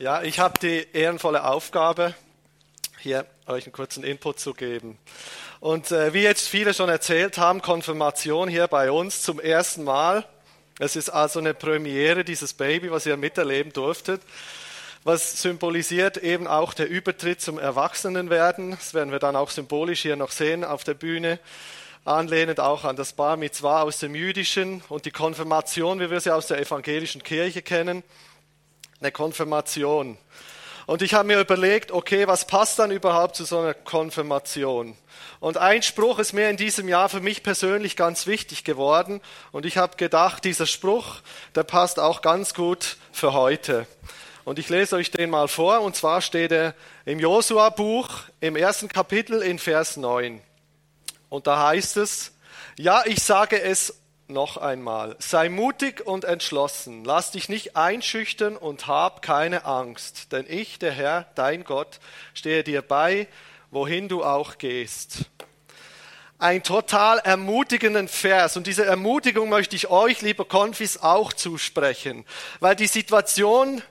Ja, ich habe die ehrenvolle Aufgabe, hier euch einen kurzen Input zu geben. Und äh, wie jetzt viele schon erzählt haben, Konfirmation hier bei uns zum ersten Mal. Es ist also eine Premiere, dieses Baby, was ihr miterleben durftet, was symbolisiert eben auch der Übertritt zum Erwachsenenwerden. Das werden wir dann auch symbolisch hier noch sehen auf der Bühne anlehnend auch an das Bar Mitzvah aus dem Jüdischen und die Konfirmation, wie wir sie aus der evangelischen Kirche kennen eine Konfirmation. Und ich habe mir überlegt, okay, was passt dann überhaupt zu so einer Konfirmation? Und ein Spruch ist mir in diesem Jahr für mich persönlich ganz wichtig geworden. Und ich habe gedacht, dieser Spruch, der passt auch ganz gut für heute. Und ich lese euch den mal vor. Und zwar steht er im Josua-Buch im ersten Kapitel in Vers 9. Und da heißt es, ja, ich sage es noch einmal, sei mutig und entschlossen, lass dich nicht einschüchtern und hab keine Angst, denn ich, der Herr, dein Gott, stehe dir bei, wohin du auch gehst. Ein total ermutigenden Vers. Und diese Ermutigung möchte ich euch, lieber Konfis, auch zusprechen, weil die Situation,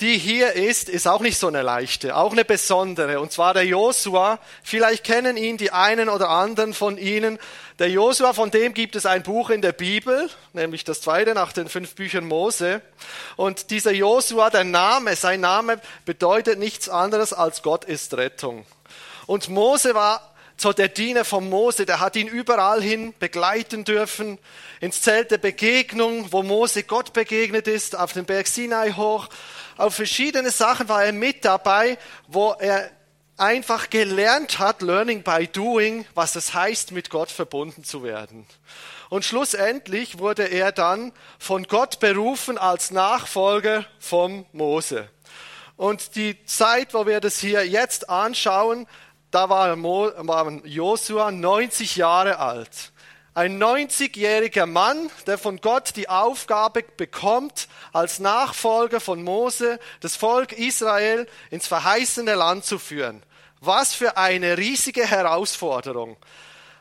die hier ist, ist auch nicht so eine leichte, auch eine besondere. Und zwar der Josua. Vielleicht kennen ihn die einen oder anderen von Ihnen. Der Josua, von dem gibt es ein Buch in der Bibel, nämlich das zweite nach den fünf Büchern Mose. Und dieser Josua, der Name, sein Name bedeutet nichts anderes als Gott ist Rettung. Und Mose war so der Diener von Mose, der hat ihn überall hin begleiten dürfen, ins Zelt der Begegnung, wo Mose Gott begegnet ist, auf den Berg Sinai hoch auf verschiedene Sachen war er mit dabei, wo er einfach gelernt hat, learning by doing, was es heißt, mit Gott verbunden zu werden. Und schlussendlich wurde er dann von Gott berufen als Nachfolger vom Mose. Und die Zeit, wo wir das hier jetzt anschauen, da war, Josua 90 Jahre alt. Ein 90-jähriger Mann, der von Gott die Aufgabe bekommt, als Nachfolger von Mose das Volk Israel ins verheißene Land zu führen. Was für eine riesige Herausforderung.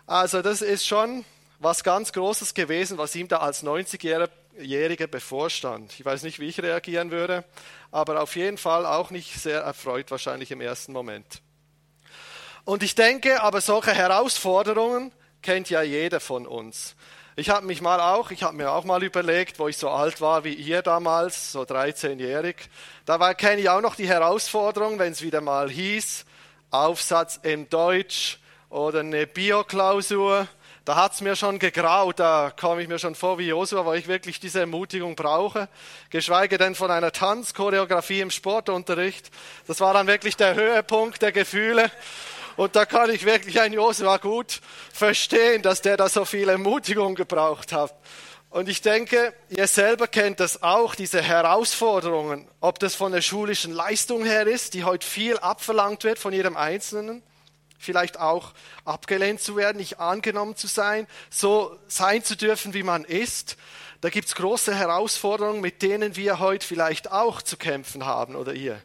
Also das ist schon was ganz Großes gewesen, was ihm da als 90-Jähriger bevorstand. Ich weiß nicht, wie ich reagieren würde, aber auf jeden Fall auch nicht sehr erfreut wahrscheinlich im ersten Moment. Und ich denke, aber solche Herausforderungen, kennt ja jeder von uns. Ich habe mich mal auch, ich habe mir auch mal überlegt, wo ich so alt war wie ihr damals, so 13-jährig. Da kenne ich auch noch die Herausforderung, wenn es wieder mal hieß, Aufsatz in Deutsch oder eine Bioklausur. Da hat es mir schon gegraut, da komme ich mir schon vor wie Josua, weil ich wirklich diese Ermutigung brauche. Geschweige denn von einer Tanzchoreografie im Sportunterricht. Das war dann wirklich der Höhepunkt der Gefühle. Und da kann ich wirklich ein Josua gut verstehen, dass der da so viel Ermutigung gebraucht hat. Und ich denke, ihr selber kennt das auch, diese Herausforderungen, ob das von der schulischen Leistung her ist, die heute viel abverlangt wird von jedem Einzelnen, vielleicht auch abgelehnt zu werden, nicht angenommen zu sein, so sein zu dürfen, wie man ist. Da gibt es große Herausforderungen, mit denen wir heute vielleicht auch zu kämpfen haben oder ihr.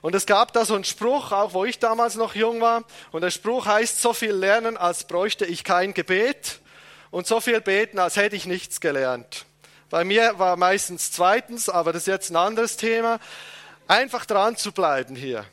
Und es gab da so einen Spruch, auch wo ich damals noch jung war. Und der Spruch heißt, so viel lernen, als bräuchte ich kein Gebet. Und so viel beten, als hätte ich nichts gelernt. Bei mir war meistens zweitens, aber das ist jetzt ein anderes Thema. Einfach dran zu bleiben hier.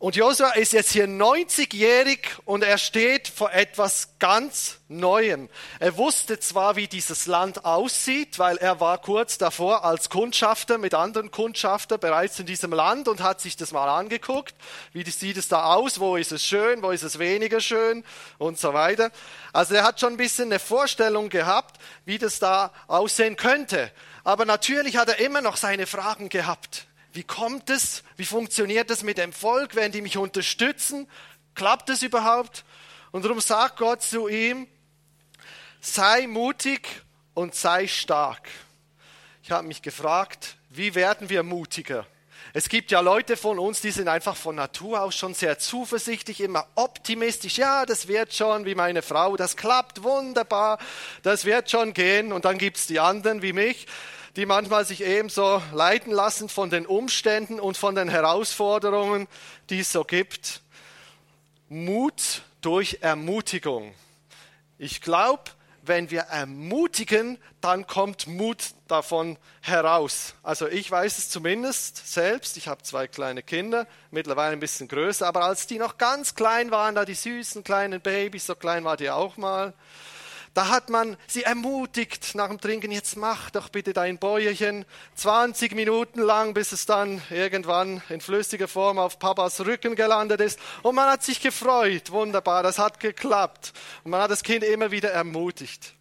Und Josua ist jetzt hier 90-jährig und er steht vor etwas ganz Neuem. Er wusste zwar, wie dieses Land aussieht, weil er war kurz davor als Kundschafter mit anderen Kundschafter bereits in diesem Land und hat sich das mal angeguckt. Wie sieht es da aus? Wo ist es schön? Wo ist es weniger schön? Und so weiter. Also er hat schon ein bisschen eine Vorstellung gehabt, wie das da aussehen könnte. Aber natürlich hat er immer noch seine Fragen gehabt. Wie kommt es? Wie funktioniert es mit dem Volk? Werden die mich unterstützen? Klappt es überhaupt? Und darum sagt Gott zu ihm, sei mutig und sei stark. Ich habe mich gefragt, wie werden wir mutiger? Es gibt ja Leute von uns, die sind einfach von Natur aus schon sehr zuversichtlich, immer optimistisch. Ja, das wird schon, wie meine Frau, das klappt wunderbar, das wird schon gehen. Und dann gibt es die anderen wie mich, die manchmal sich ebenso leiten lassen von den Umständen und von den Herausforderungen, die es so gibt. Mut durch Ermutigung. Ich glaube, wenn wir ermutigen, dann kommt Mut davon heraus. Also ich weiß es zumindest selbst. Ich habe zwei kleine Kinder, mittlerweile ein bisschen größer, aber als die noch ganz klein waren, da die süßen kleinen Babys, so klein war die auch mal, da hat man sie ermutigt nach dem Trinken, jetzt mach doch bitte dein Bäuerchen 20 Minuten lang, bis es dann irgendwann in flüssiger Form auf Papas Rücken gelandet ist. Und man hat sich gefreut, wunderbar, das hat geklappt. Und man hat das Kind immer wieder ermutigt.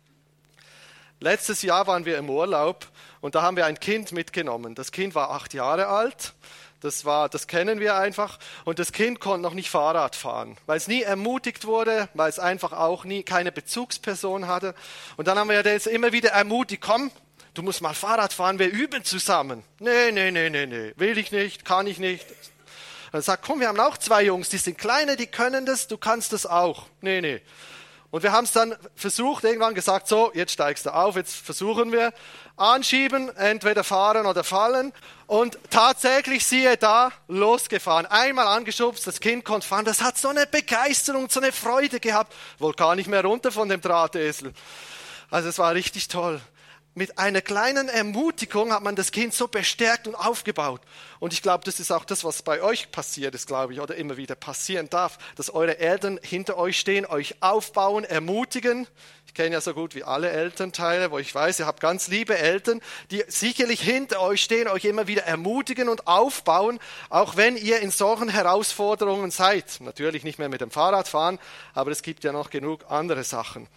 Letztes Jahr waren wir im Urlaub und da haben wir ein Kind mitgenommen. Das Kind war acht Jahre alt. Das war, das kennen wir einfach. Und das Kind konnte noch nicht Fahrrad fahren, weil es nie ermutigt wurde, weil es einfach auch nie keine Bezugsperson hatte. Und dann haben wir jetzt immer wieder ermutigt, komm, du musst mal Fahrrad fahren, wir üben zusammen. Nee, nee, nee, nee, nee, will ich nicht, kann ich nicht. Er sagt, komm, wir haben auch zwei Jungs, die sind kleine, die können das, du kannst das auch. Nee, nee. Und wir haben es dann versucht, irgendwann gesagt, so, jetzt steigst du auf, jetzt versuchen wir. Anschieben, entweder fahren oder fallen. Und tatsächlich, siehe da, losgefahren. Einmal angeschubst, das Kind konnte fahren. Das hat so eine Begeisterung, so eine Freude gehabt. Wohl gar nicht mehr runter von dem Drahtesel. Also es war richtig toll mit einer kleinen Ermutigung hat man das Kind so bestärkt und aufgebaut. Und ich glaube, das ist auch das, was bei euch passiert ist, glaube ich, oder immer wieder passieren darf, dass eure Eltern hinter euch stehen, euch aufbauen, ermutigen. Ich kenne ja so gut wie alle Elternteile, wo ich weiß, ihr habt ganz liebe Eltern, die sicherlich hinter euch stehen, euch immer wieder ermutigen und aufbauen, auch wenn ihr in solchen Herausforderungen seid. Natürlich nicht mehr mit dem Fahrrad fahren, aber es gibt ja noch genug andere Sachen.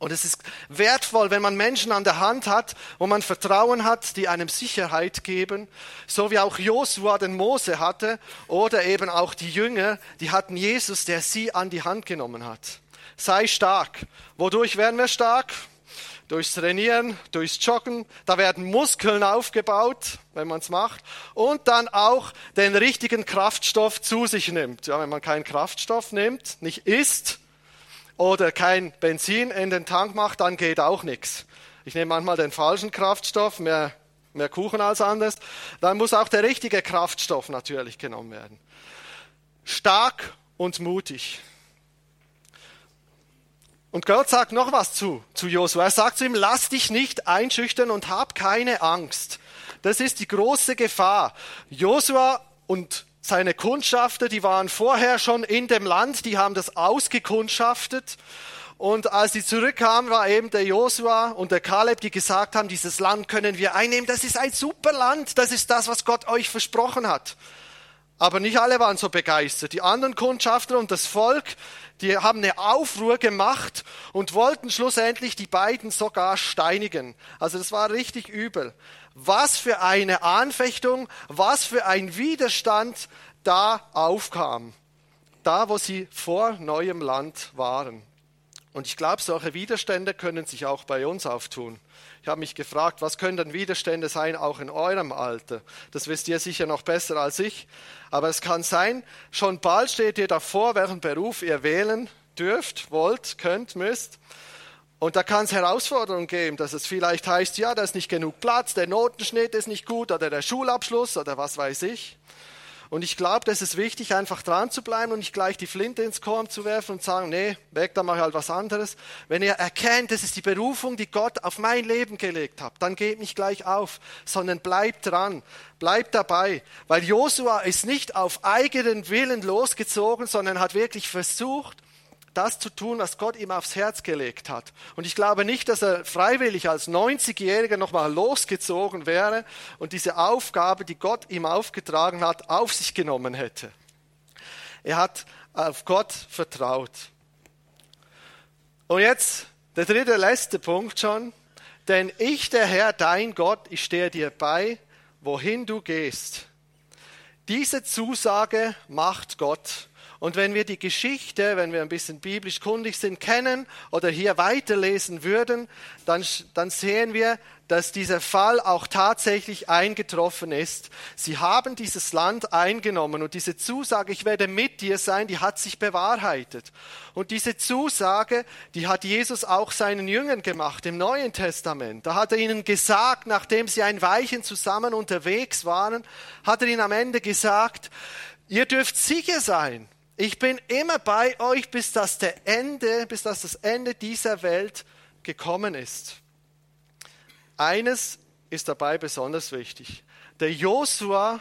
Und es ist wertvoll, wenn man Menschen an der Hand hat, wo man Vertrauen hat, die einem Sicherheit geben, so wie auch Josua den Mose hatte oder eben auch die Jünger, die hatten Jesus, der sie an die Hand genommen hat. Sei stark. Wodurch werden wir stark? Durchs Trainieren, durchs Joggen, da werden Muskeln aufgebaut, wenn man es macht, und dann auch den richtigen Kraftstoff zu sich nimmt. Ja, wenn man keinen Kraftstoff nimmt, nicht isst, oder kein Benzin in den Tank macht, dann geht auch nichts. Ich nehme manchmal den falschen Kraftstoff, mehr, mehr Kuchen als anders. Dann muss auch der richtige Kraftstoff natürlich genommen werden. Stark und mutig. Und Gott sagt noch was zu, zu Josua. Er sagt zu ihm, lass dich nicht einschüchtern und hab keine Angst. Das ist die große Gefahr. Josua und seine Kundschafter, die waren vorher schon in dem Land, die haben das ausgekundschaftet. Und als sie zurückkamen, war eben der Josua und der Kaleb, die gesagt haben, dieses Land können wir einnehmen. Das ist ein super Land. Das ist das, was Gott euch versprochen hat. Aber nicht alle waren so begeistert. Die anderen Kundschafter und das Volk, die haben eine Aufruhr gemacht und wollten schlussendlich die beiden sogar steinigen. Also das war richtig übel was für eine Anfechtung, was für ein Widerstand da aufkam, da wo sie vor neuem Land waren. Und ich glaube, solche Widerstände können sich auch bei uns auftun. Ich habe mich gefragt, was können denn Widerstände sein, auch in eurem Alter? Das wisst ihr sicher noch besser als ich. Aber es kann sein, schon bald steht ihr davor, welchen Beruf ihr wählen dürft, wollt, könnt, müsst. Und da kann es Herausforderungen geben, dass es vielleicht heißt, ja, da ist nicht genug Platz, der Notenschnitt ist nicht gut oder der Schulabschluss oder was weiß ich. Und ich glaube, das ist wichtig, einfach dran zu bleiben und nicht gleich die Flinte ins Korn zu werfen und sagen, nee, weg, da mache ich halt was anderes. Wenn ihr erkennt, das ist die Berufung, die Gott auf mein Leben gelegt hat, dann geht nicht gleich auf, sondern bleibt dran, bleibt dabei. Weil Josua ist nicht auf eigenen Willen losgezogen, sondern hat wirklich versucht, das zu tun, was Gott ihm aufs Herz gelegt hat. Und ich glaube nicht, dass er freiwillig als 90-Jähriger nochmal losgezogen wäre und diese Aufgabe, die Gott ihm aufgetragen hat, auf sich genommen hätte. Er hat auf Gott vertraut. Und jetzt der dritte, letzte Punkt schon. Denn ich, der Herr, dein Gott, ich stehe dir bei, wohin du gehst. Diese Zusage macht Gott. Und wenn wir die Geschichte, wenn wir ein bisschen biblisch kundig sind, kennen oder hier weiterlesen würden, dann, dann sehen wir, dass dieser Fall auch tatsächlich eingetroffen ist. Sie haben dieses Land eingenommen und diese Zusage, ich werde mit dir sein, die hat sich bewahrheitet. Und diese Zusage, die hat Jesus auch seinen Jüngern gemacht im Neuen Testament. Da hat er ihnen gesagt, nachdem sie ein Weilchen zusammen unterwegs waren, hat er ihnen am Ende gesagt, ihr dürft sicher sein, ich bin immer bei euch, bis das, der Ende, bis das, das Ende dieser Welt gekommen ist. Eines ist dabei besonders wichtig. Der Josua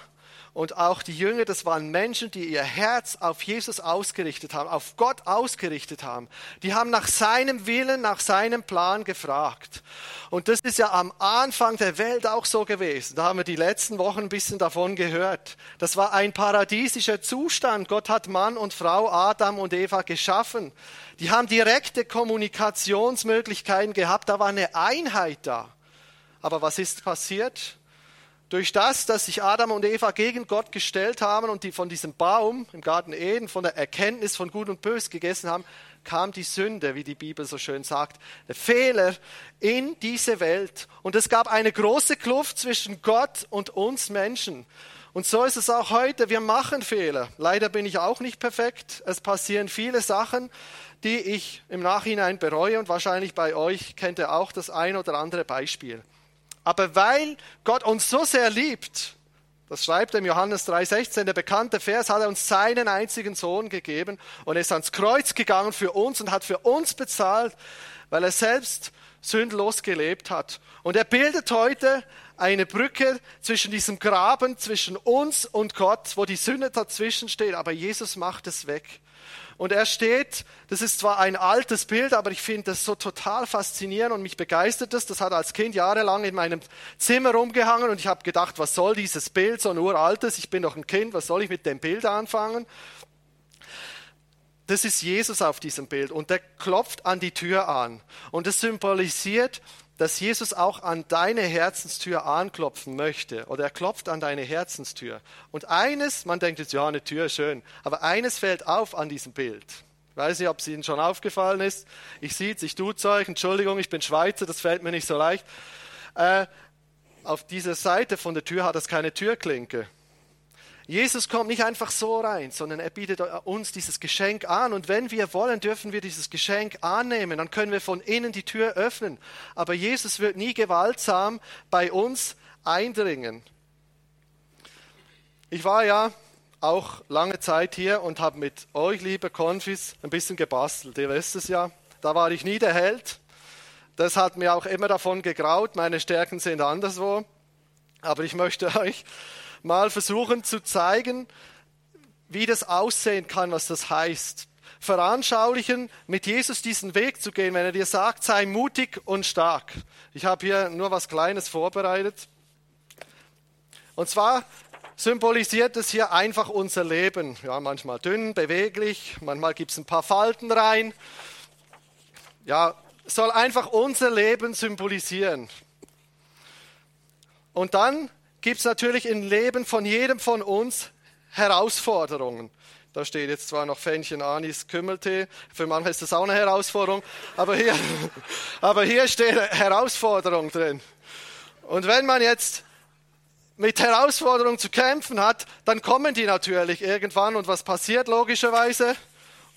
und auch die Jünger, das waren Menschen, die ihr Herz auf Jesus ausgerichtet haben, auf Gott ausgerichtet haben. Die haben nach seinem Willen, nach seinem Plan gefragt. Und das ist ja am Anfang der Welt auch so gewesen. Da haben wir die letzten Wochen ein bisschen davon gehört. Das war ein paradiesischer Zustand. Gott hat Mann und Frau, Adam und Eva geschaffen. Die haben direkte Kommunikationsmöglichkeiten gehabt. Da war eine Einheit da. Aber was ist passiert? Durch das, dass sich Adam und Eva gegen Gott gestellt haben und die von diesem Baum im Garten Eden, von der Erkenntnis von Gut und Bös gegessen haben, kam die Sünde, wie die Bibel so schön sagt, der Fehler in diese Welt. Und es gab eine große Kluft zwischen Gott und uns Menschen. Und so ist es auch heute. Wir machen Fehler. Leider bin ich auch nicht perfekt. Es passieren viele Sachen, die ich im Nachhinein bereue. Und wahrscheinlich bei euch kennt ihr auch das ein oder andere Beispiel. Aber weil Gott uns so sehr liebt, das schreibt er im Johannes 3,16, der bekannte Vers, hat er uns seinen einzigen Sohn gegeben und ist ans Kreuz gegangen für uns und hat für uns bezahlt, weil er selbst sündlos gelebt hat. Und er bildet heute eine Brücke zwischen diesem Graben, zwischen uns und Gott, wo die Sünde dazwischen steht, aber Jesus macht es weg. Und er steht, das ist zwar ein altes Bild, aber ich finde das so total faszinierend und mich begeistert das. Das hat als Kind jahrelang in meinem Zimmer rumgehangen und ich habe gedacht, was soll dieses Bild, so ein uraltes, ich bin doch ein Kind, was soll ich mit dem Bild anfangen? Das ist Jesus auf diesem Bild und der klopft an die Tür an. Und es symbolisiert, dass Jesus auch an deine Herzenstür anklopfen möchte oder er klopft an deine Herzenstür. Und eines, man denkt jetzt, ja, eine Tür schön, aber eines fällt auf an diesem Bild. Ich weiß nicht, ob es Ihnen schon aufgefallen ist. Ich sehe es, ich tue es euch. Entschuldigung, ich bin Schweizer, das fällt mir nicht so leicht. Äh, auf dieser Seite von der Tür hat es keine Türklinke. Jesus kommt nicht einfach so rein, sondern er bietet uns dieses Geschenk an. Und wenn wir wollen, dürfen wir dieses Geschenk annehmen. Dann können wir von innen die Tür öffnen. Aber Jesus wird nie gewaltsam bei uns eindringen. Ich war ja auch lange Zeit hier und habe mit euch, liebe Konfis, ein bisschen gebastelt. Ihr wisst es ja. Da war ich nie der Held. Das hat mir auch immer davon gegraut. Meine Stärken sind anderswo. Aber ich möchte euch mal versuchen zu zeigen, wie das aussehen kann, was das heißt. Veranschaulichen, mit Jesus diesen Weg zu gehen, wenn er dir sagt, sei mutig und stark. Ich habe hier nur was Kleines vorbereitet. Und zwar symbolisiert es hier einfach unser Leben. Ja, manchmal dünn, beweglich, manchmal gibt es ein paar Falten rein. Ja, soll einfach unser Leben symbolisieren. Und dann gibt es natürlich im Leben von jedem von uns Herausforderungen. Da steht jetzt zwar noch Fännchen, Anis, Kümmeltee. Für manche ist das auch eine Herausforderung. Aber hier, aber hier steht Herausforderung drin. Und wenn man jetzt mit Herausforderungen zu kämpfen hat, dann kommen die natürlich irgendwann. Und was passiert logischerweise?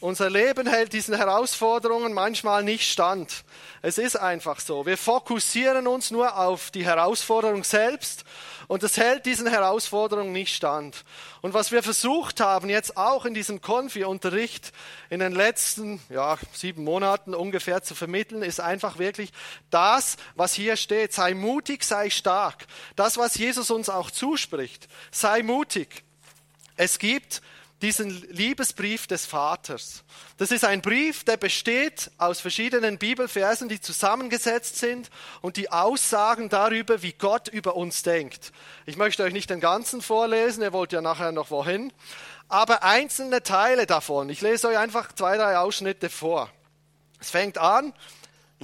Unser Leben hält diesen Herausforderungen manchmal nicht stand. Es ist einfach so. Wir fokussieren uns nur auf die Herausforderung selbst und es hält diesen Herausforderungen nicht stand. Und was wir versucht haben, jetzt auch in diesem Konfi-Unterricht in den letzten ja, sieben Monaten ungefähr zu vermitteln, ist einfach wirklich das, was hier steht. Sei mutig, sei stark. Das, was Jesus uns auch zuspricht. Sei mutig. Es gibt diesen Liebesbrief des Vaters. Das ist ein Brief, der besteht aus verschiedenen Bibelversen, die zusammengesetzt sind und die Aussagen darüber, wie Gott über uns denkt. Ich möchte euch nicht den ganzen vorlesen, ihr wollt ja nachher noch wohin, aber einzelne Teile davon. Ich lese euch einfach zwei, drei Ausschnitte vor. Es fängt an,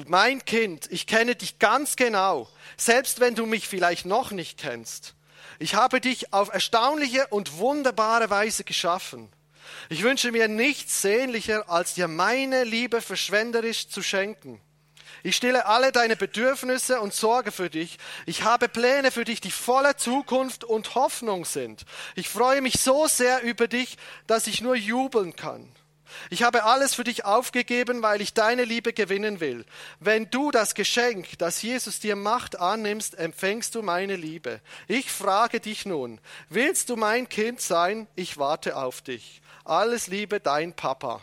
mein Kind, ich kenne dich ganz genau, selbst wenn du mich vielleicht noch nicht kennst. Ich habe dich auf erstaunliche und wunderbare Weise geschaffen. Ich wünsche mir nichts sehnlicher, als dir meine Liebe verschwenderisch zu schenken. Ich stille alle deine Bedürfnisse und sorge für dich. Ich habe Pläne für dich, die voller Zukunft und Hoffnung sind. Ich freue mich so sehr über dich, dass ich nur jubeln kann. Ich habe alles für dich aufgegeben, weil ich deine Liebe gewinnen will. Wenn du das Geschenk, das Jesus dir macht, annimmst, empfängst du meine Liebe. Ich frage dich nun, willst du mein Kind sein? Ich warte auf dich. Alles Liebe, dein Papa.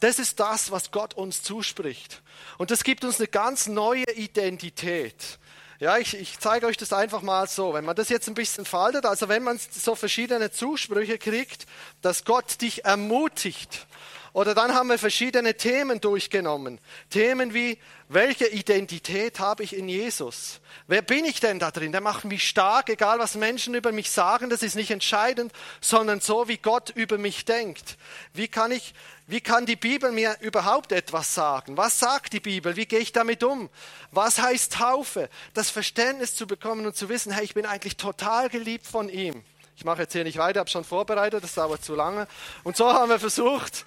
Das ist das, was Gott uns zuspricht. Und das gibt uns eine ganz neue Identität. Ja, ich, ich zeige euch das einfach mal so. Wenn man das jetzt ein bisschen faltet, also wenn man so verschiedene Zusprüche kriegt, dass Gott dich ermutigt. Oder dann haben wir verschiedene Themen durchgenommen. Themen wie, welche Identität habe ich in Jesus? Wer bin ich denn da drin? Der macht mich stark, egal was Menschen über mich sagen, das ist nicht entscheidend, sondern so, wie Gott über mich denkt. Wie kann ich, wie kann die Bibel mir überhaupt etwas sagen? Was sagt die Bibel? Wie gehe ich damit um? Was heißt Taufe? Das Verständnis zu bekommen und zu wissen, hey, ich bin eigentlich total geliebt von ihm. Ich mache jetzt hier nicht weiter, habe schon vorbereitet, das dauert zu lange. Und so haben wir versucht,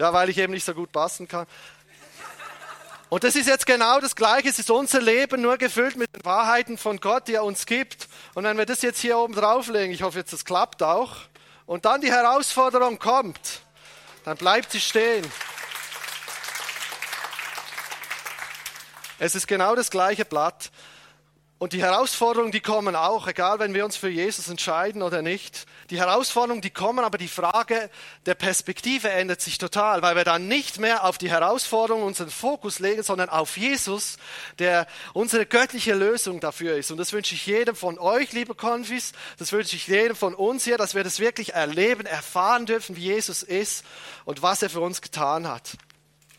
ja, weil ich eben nicht so gut passen kann. Und das ist jetzt genau das Gleiche. Es ist unser Leben nur gefüllt mit den Wahrheiten von Gott, die er uns gibt. Und wenn wir das jetzt hier oben drauflegen, ich hoffe jetzt, das klappt auch, und dann die Herausforderung kommt, dann bleibt sie stehen. Es ist genau das gleiche Blatt. Und die Herausforderungen, die kommen auch, egal wenn wir uns für Jesus entscheiden oder nicht. Die Herausforderungen, die kommen, aber die Frage der Perspektive ändert sich total, weil wir dann nicht mehr auf die Herausforderungen unseren Fokus legen, sondern auf Jesus, der unsere göttliche Lösung dafür ist. Und das wünsche ich jedem von euch, liebe Konfis, das wünsche ich jedem von uns hier, dass wir das wirklich erleben, erfahren dürfen, wie Jesus ist und was er für uns getan hat.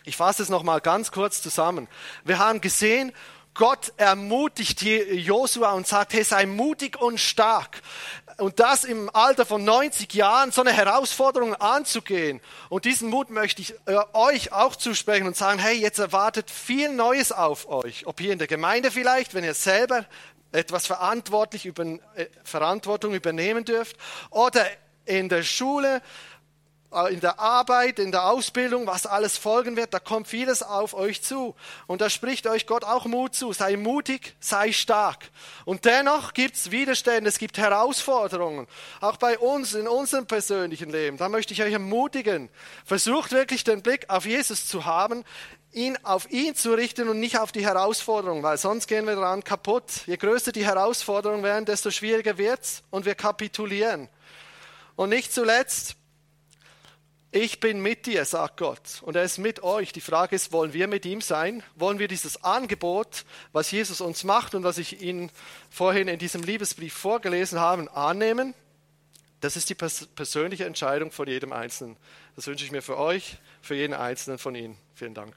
Ich fasse es nochmal ganz kurz zusammen. Wir haben gesehen, Gott ermutigt Josua und sagt, hey, sei mutig und stark. Und das im Alter von 90 Jahren, so eine Herausforderung anzugehen. Und diesen Mut möchte ich äh, euch auch zusprechen und sagen, hey, jetzt erwartet viel Neues auf euch. Ob hier in der Gemeinde vielleicht, wenn ihr selber etwas verantwortlich über, äh, Verantwortung übernehmen dürft. Oder in der Schule, in der Arbeit, in der Ausbildung, was alles folgen wird, da kommt vieles auf euch zu. Und da spricht euch Gott auch Mut zu. Sei mutig, sei stark. Und dennoch gibt es Widerstände, es gibt Herausforderungen. Auch bei uns, in unserem persönlichen Leben. Da möchte ich euch ermutigen. Versucht wirklich den Blick auf Jesus zu haben, ihn auf ihn zu richten und nicht auf die Herausforderung, weil sonst gehen wir daran kaputt. Je größer die Herausforderungen werden, desto schwieriger wird's und wir kapitulieren. Und nicht zuletzt, ich bin mit dir, sagt Gott, und er ist mit euch. Die Frage ist, wollen wir mit ihm sein? Wollen wir dieses Angebot, was Jesus uns macht und was ich Ihnen vorhin in diesem Liebesbrief vorgelesen habe, annehmen? Das ist die persönliche Entscheidung von jedem Einzelnen. Das wünsche ich mir für euch, für jeden Einzelnen von Ihnen. Vielen Dank.